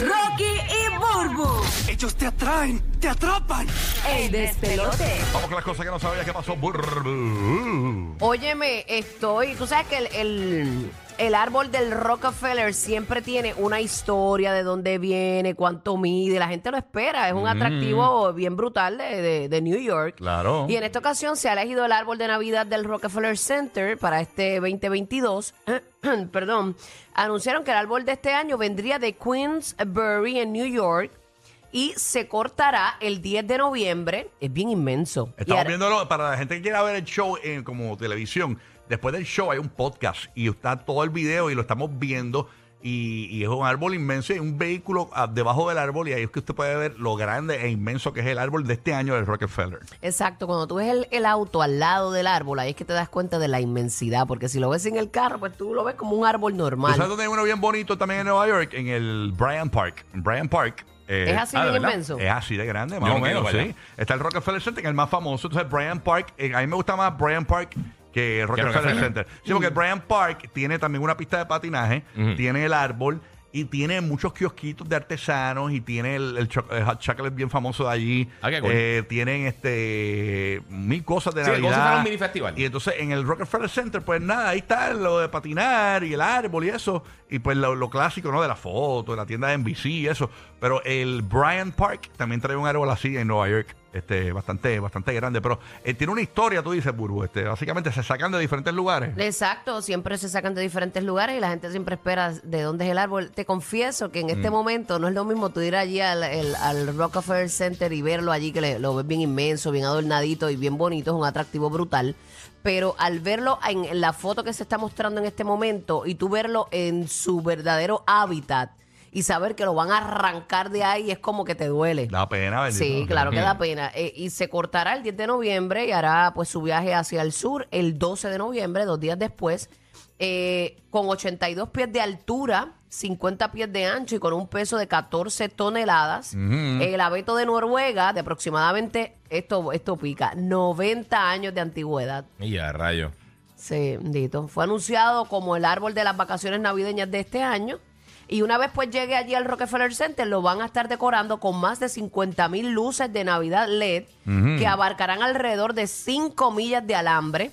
Rocky y Burbu. Ellos te atraen, te atrapan. El despelote. Vamos con las cosas que no sabía que pasó. Burbu. Óyeme, estoy. Tú sabes que el, el- el árbol del Rockefeller siempre tiene una historia de dónde viene, cuánto mide. La gente lo espera. Es un atractivo bien brutal de, de- de New York. Claro. Y en esta ocasión se ha elegido el árbol de Navidad del Rockefeller Center para este 2022. Perdón. Anunciaron que el árbol de este año vendría de Queensbury en New York y se cortará el 10 de noviembre. Es bien inmenso. Y Estamos ahora- viéndolo para la gente que quiera ver el show en, como televisión. Después del show hay un podcast y está todo el video y lo estamos viendo. Y, y es un árbol inmenso y hay un vehículo ah, debajo del árbol. Y ahí es que usted puede ver lo grande e inmenso que es el árbol de este año del Rockefeller. Exacto, cuando tú ves el, el auto al lado del árbol, ahí es que te das cuenta de la inmensidad, porque si lo ves en el carro, pues tú lo ves como un árbol ¿Tú normal. sabes dónde hay uno bien bonito también en Nueva York? En el Bryant Park. En Bryant Park. Eh, Es así ah, de inmenso. Es así de grande, más Yo o no quiero menos, sí. Está el Rockefeller Center, que es el más famoso. Entonces, Bryant Park, eh, a mí me gusta más Bryant Park que Rockefeller, Rockefeller. Center. Sí, porque Bryant Park tiene también una pista de patinaje, tiene el árbol y tiene muchos kiosquitos de artesanos y tiene el, el cho- el hot chocolate bien famoso de allí. Ah, qué cool. Eh, tienen este mil cosas de Sí, Navidad. un mini festival. Y entonces en el Rockefeller Center, pues nada, ahí está lo de patinar y el árbol y eso. Y pues lo, lo clásico, ¿no? De la foto, de la tienda de NBC y eso. Pero el Bryant Park también trae un árbol así en Nueva York. Este, bastante, bastante grande. Pero eh, tiene una historia, tú dices, Burbu. Este, básicamente se sacan de diferentes lugares. Exacto, siempre se sacan de diferentes lugares y la gente siempre espera de dónde es el árbol. Te confieso que en este momento no es lo mismo tú ir allí al, el- al Rockefeller Center y verlo allí, que le- lo ves bien inmenso, bien adornadito y bien bonito, es un atractivo brutal. Pero al verlo en, en la foto que se está mostrando en este momento y tú verlo en su verdadero hábitat y saber que lo van a arrancar de ahí es como que te duele. Da pena, bendito. Sí, claro que da pena. Eh, y se cortará el 10 de noviembre y hará pues su viaje hacia el sur el 12 de noviembre, dos días después, eh, con 82 pies de altura, 50 pies de ancho y con un peso de 14 toneladas. El abeto de Noruega, de aproximadamente, esto, esto pica, 90 años de antigüedad. Y a rayo. Sí, bendito. Fue anunciado como el árbol de las vacaciones navideñas de este año. Y una vez pues llegue allí al Rockefeller Center, lo van a estar decorando con más de 50 mil luces de Navidad LED que abarcarán alrededor de 5 millas de alambre.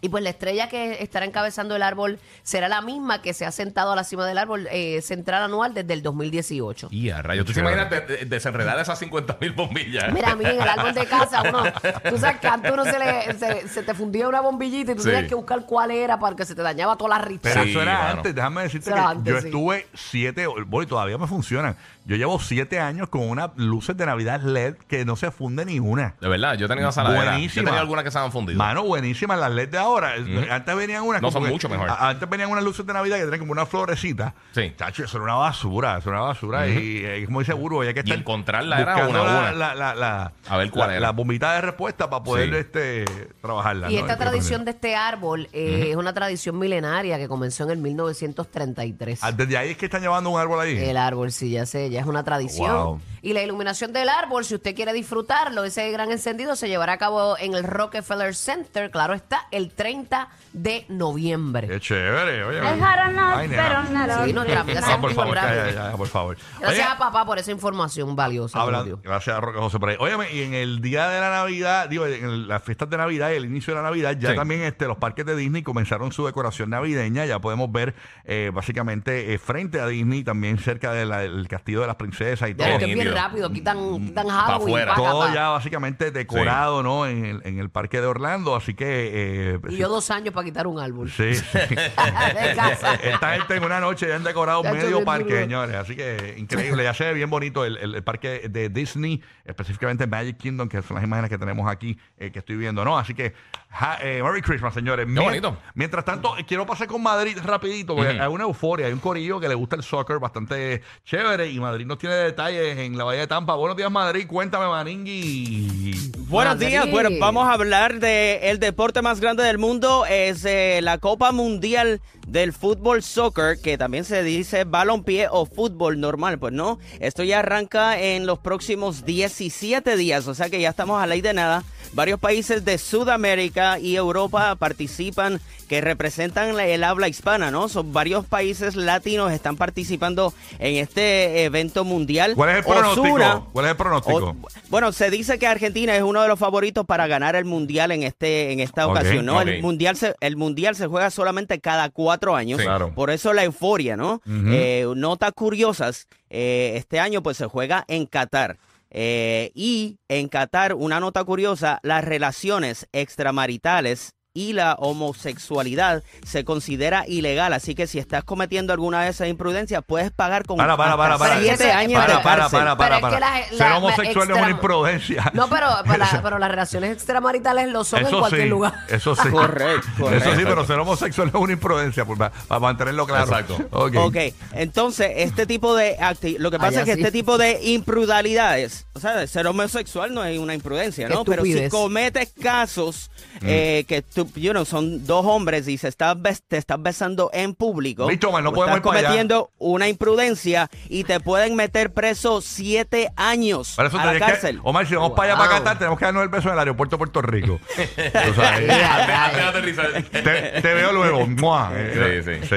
Y pues la estrella que estará encabezando el árbol será la misma que se ha sentado a la cima del árbol eh, central anual desde el 2018. Y a rayo. ¿Tú te imaginas de- de- desenredar esas 50 mil bombillas? Mira, a mí en el árbol de casa, uno, tú sabes que antes uno se, le, se, se te fundía una bombillita y tú Sí. tenías que buscar cuál era para que se te dañaba toda la ristra. Pero Sí, eso era mano. antes, déjame decirte Eso que era antes, yo sí. estuve siete, bueno, y todavía me funcionan. Yo llevo siete años con unas luces de Navidad LED que no se funde ni una. De verdad, yo he tenido saladera. Yo Buenísima. he tenido algunas que se han fundido. Mano, buenísimas las LED de ahora. Antes venían unas No, como son que- mucho mejor. a- Antes venían unas luces de Navidad que tenían como una florecita. Sí. Chacho, eso era una basura, eso era una basura. Y eh, como dice hay que Y estar encontrarla era una la, una. La, la, la- A ver cuál la- era. la bombita de respuesta para poder Sí. este, trabajarla. Y ¿no? esta tradición de este árbol eh, es una tradición milenaria que comenzó en el 1933. Ah, Desde ahí es que están llevando un árbol ahí. El árbol, sí, ya sé, ya es una tradición. Wow. Y la iluminación del árbol, si usted quiere disfrutarlo, ese gran encendido se llevará a cabo en el Rockefeller Center, claro está, el 30 de noviembre. Qué chévere, oye. Es jaraná, Ay, nena. pero nada. Sí, nuestra amiga Ah, por favor, Mondragón. ya, ya, ya, por favor. Gracias Oye, a papá por esa información valiosa. que nos Hablan, dio. gracias a Roque José por ahí. Óyeme, y en el día de la Navidad, digo, en el- las fiestas de Navidad y el inicio de la Navidad, ya Sí. también este, los parques de Disney comenzaron su decoración navideña. Ya podemos ver eh, básicamente eh, frente a Disney, también cerca del castillo de las princesas y Ya todo. lo que es bien nítido. rápido, quitan, quitan Pa' Halloween, afuera. Todo pa. ya básicamente decorado, ¿no? En el, en el parque de Orlando. Así que. eh, Y yo dos años para quitar un árbol. Sí, sí. de casa. Esta gente en una noche ya han decorado Ya medio parque, señores. Así que increíble. Ya se ve bien bonito el, el- el parque de Disney, específicamente Magic Kingdom, que son las imágenes que tenemos aquí, eh, que estoy viendo, ¿no? Así que, ja- eh, Merry Christmas, señores. Mien- bonito. Mientras tanto, eh, quiero pasar con Madrid rapidito, porque Ujú. hay una euforia, hay un corillo que le gusta el soccer bastante chévere y Madrid nos tiene detalles en la Bahía de Tampa. Buenos días, Madrid. Cuéntame, Maningui. Buenos Madrid. días, bueno, vamos a hablar de el deporte más grande del mundo, es eh, la Copa Mundial del fútbol soccer, que también se dice balompié o fútbol normal. Pues no, esto ya arranca en los próximos 17 días, o sea que ya estamos a ley de nada. Varios países de Sudamérica y Europa participan que representan el habla hispana, ¿no? Son varios países latinos están participando en este evento mundial. ¿Cuál es el pronóstico? Ozuna- ¿Cuál es el pronóstico? o- bueno, se dice que Argentina es uno de los favoritos para ganar el mundial en este en esta ocasión, ¿no? El mundial se el mundial se juega solamente cada cuatro años, Sí. Claro. por eso la euforia, ¿no? Eh, notas curiosas, eh, este año pues se juega en Qatar. Eh, y en Qatar, una nota curiosa, las relaciones extramaritales y la homosexualidad se considera ilegal. Así que si estás cometiendo alguna de esas imprudencias, puedes pagar con Para, para, para, para. siete Para, años para, de para, cárcel. para, para, Pero es que para. la- Ser homosexual no es una extra- imprudencia. No, pero, pero, la- pero las relaciones extramaritales lo son en cualquier sí, lugar. eso sí. Correcto, correcto. Eso sí, pero ser homosexual es una imprudencia, pues, para, para mantenerlo claro. Exacto. Ok. Ok, entonces este tipo de acti- lo que pasa Allá es que sí. este tipo de imprudalidades, o sea, ser homosexual no es una imprudencia, ¿no? Pero si cometes casos Mm. eh, que tú, you know, son dos hombres y se estás bes- te estás besando en público, man, no podemos estás ir para allá. cometiendo una imprudencia y te pueden meter preso siete años Para eso a la que- cárcel. Omar, si vamos para allá, para. Qatar, tenemos que darnos el beso en el aeropuerto de Puerto Rico. Te, te veo luego. ¡Mua! Eh, Sí, sí.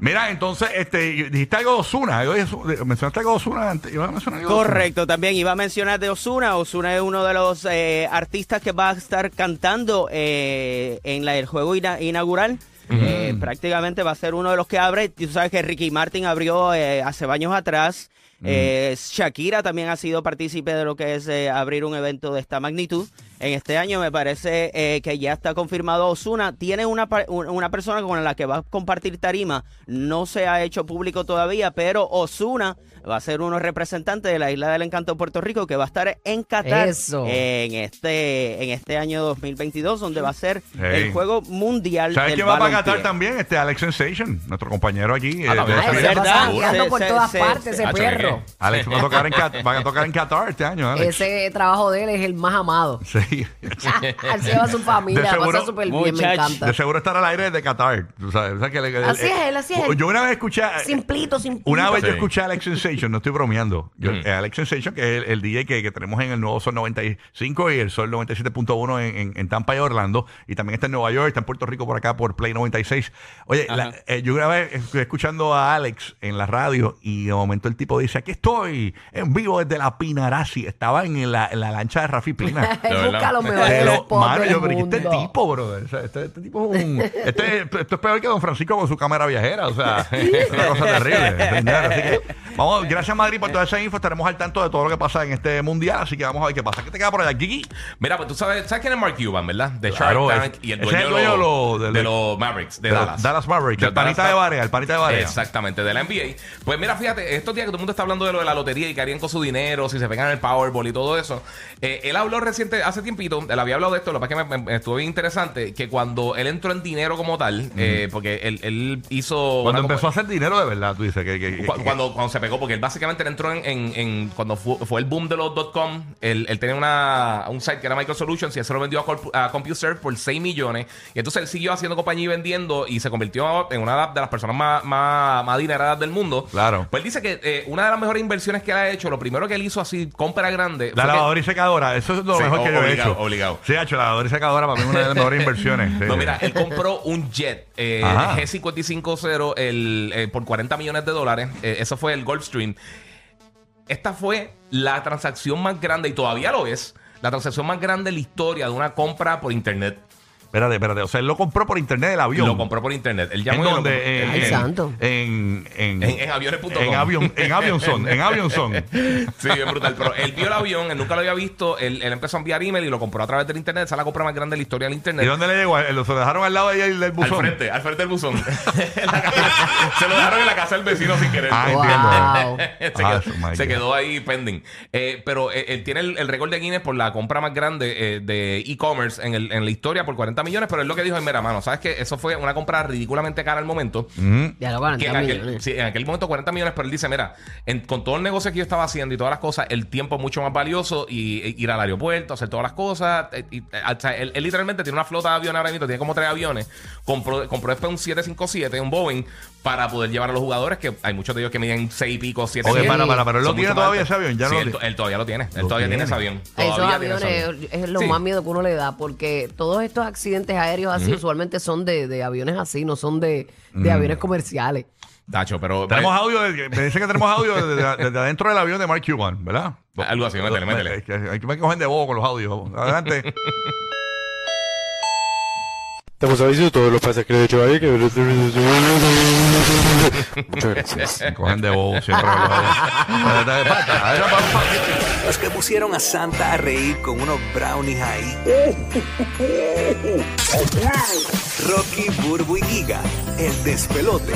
Mira, entonces, este, dijiste algo de Osuna. Mencionaste algo de Osuna antes. ¿Ibas a mencionar algo de Ozuna? Correcto, también iba a mencionar de Osuna. Osuna es uno de los eh, artistas que va a estar cantando eh, en la- el juego ina- inaugural. Eh, prácticamente va a ser uno de los que abre. Tú sabes que Ricky Martin abrió eh, hace años atrás. Eh, Shakira también ha sido partícipe de lo que es abrir un evento de esta magnitud. En este año me parece que ya está confirmado Osuna. Tiene una, una persona con la que va a compartir tarima. No se ha hecho público todavía, pero Osuna va a ser uno representante de la Isla del Encanto Puerto Rico que va a estar en Qatar Eso. en este en este año 2022 donde va a ser Hey. el juego mundial ¿Sabes del quién va para. Qatar también? Este Alex Sensation, nuestro compañero aquí. Ah, eh, de- es verdad. Se- por se- todas se- partes se- ese perro. Alex va a tocar en, Qat- van a tocar en Qatar este año, Alex. Ese trabajo de él es el más amado. Sí. Él se lleva a su familia, De seguro- pasa súper bien, me encanta. De seguro estar al aire de Qatar. o sea que le- Así el- es él, así es él. Yo una vez escuché. Simplito, simplito. Una vez yo escuché a Alex Sensation, no estoy bromeando. Yo, Mm. eh, Alex Sensation, que es el, el DJ que, que tenemos en el nuevo Sol 95 y el Sol 97.1 en, en, en Tampa y Orlando. Y también está en Nueva York, está en Puerto Rico por acá por Play 96. Oye, la- eh, yo una vez escuchando a Alex en la radio y de momento el tipo dice: Aquí estoy en vivo desde la Pinarasi. Estaba en la, en la lancha de Rafi Pina. Pero, spots mano, yo, pero ¿y este tipo, brother? O sea, este, este tipo es un. Este, esto es peor que Don Francisco con su cámara viajera. O sea, es una cosa terrible. Así que, vamos, gracias, Madrid, por toda esa info. Estaremos al tanto de todo lo que pasa en este mundial. Así que vamos a ver qué pasa. ¿Qué te queda por allá, Kiki? Mira, pues tú sabes, ¿sabes quién es Mark Cuban, verdad? De Claro, Shark Tank es- y el ese dueño, es el dueño de, los, de- Mavericks, de, Dallas. Dallas Mavericks, el panita de Barea, el panita de Barea. Exactamente, de la NBA. Pues mira, fíjate, estos días que todo el mundo está hablando de lo de la lotería y que harían con su dinero, si se pegan el Powerball y todo eso. eh, él habló reciente, hace tiempito, él había hablado de esto, lo que pasa es que me, me- estuvo bien interesante, que cuando él entró en dinero como tal, eh, porque él, él hizo... Cuando una empezó a hacer dinero de verdad, tú dices que. que- que- Cu- Cuando, cuando se pegó, porque él básicamente él entró en, en- en- cuando fu- fue, el boom de los .com, él, él tenía una, un site que era Microsolutions y eso lo vendió a, Corp- a CompuServe por 6 millones. Y entonces él siguió haciendo compañía y vendiendo y se convirtió en una de las personas más, más, más adineradas del mundo. Claro. Pues él dice que eh, una de las mejores inversiones que él ha hecho, lo primero que él hizo así, compra grande. La que- lavadora y secadora, eso es lo Sí, mejor que yo he hecho. obligado. Sí, hecho, la lavadora y secadora para mí una de las mejores inversiones. sí. No, mira, él compró un jet eh, Ajá. G550 el, eh, por 40 millones de dólares. Eh, eso fue el Gulfstream. Esta fue la transacción más grande, y todavía lo es, la transacción más grande en la historia de una compra por internet. Espérate, espérate. O sea, él lo compró por internet el avión. Lo compró por internet. Él ¿En llamó y lo dónde? compró- En, Ay, en- santo. En, en, En- en aviones.com. En, avión, en Avionson. En Avionson. Sí, bien brutal. Pero él vio el avión, él nunca lo había visto. Él, él empezó a enviar email y lo compró a través del internet. Esa es la compra más grande de la historia del internet. ¿Y dónde le llegó? ¿Lo se lo dejaron al lado de ahí del Al buzón? frente, al frente del buzón. En la casa- se lo dejaron en la casa del vecino sin querer. Ah, Wow. entiendo. se, Ah, quedó, oh my se God. quedó ahí pending. Eh, pero eh, él tiene el, el récord de Guinness por la compra más grande eh, de e-commerce en, el- en la historia por 40 millones, pero es lo que dijo en mera mano. ¿Sabes que Eso fue una compra ridículamente cara al momento. Ya lo 40 Que en, aquel, millones. sí, en aquel momento 40 millones, pero él dice, mira, en- con todo el negocio que yo estaba haciendo y todas las cosas, el tiempo es mucho más valioso y, e ir al aeropuerto, hacer todas las cosas. eh, y, eh, o sea, él, él literalmente tiene una flota de aviones ahora mismo, tiene como tres aviones. Compró, compró después un 757, un Boeing, para poder llevar a los jugadores, que hay muchos de ellos que miden 6 y pico, 7 Oye, para, para, pero él lo tiene todavía ese avión, ya Sí, no él, lo- él todavía lo tiene. Él Lo todavía tiene tiene. ese avión. Esos avión. aviones es lo Sí. más miedo que uno le da porque todos estos accidentes aéreos así usualmente son de, de aviones así, no son de, de aviones comerciales. Tacho, pero. Tenemos eh, audio, de- me dicen que tenemos audio desde, desde adentro del avión de Mark Cuban, ¿verdad? Algo así, métele, métele. Hay que me cogen de bobo con los audios. Adelante. Estamos avisando a todos los pasajeros de Chevalier que... Muchas gracias. Me cogen de bobo siempre. Los que pusieron a Santa a reír con unos brownies ahí. Rocky, Burbu y Giga, el despelote.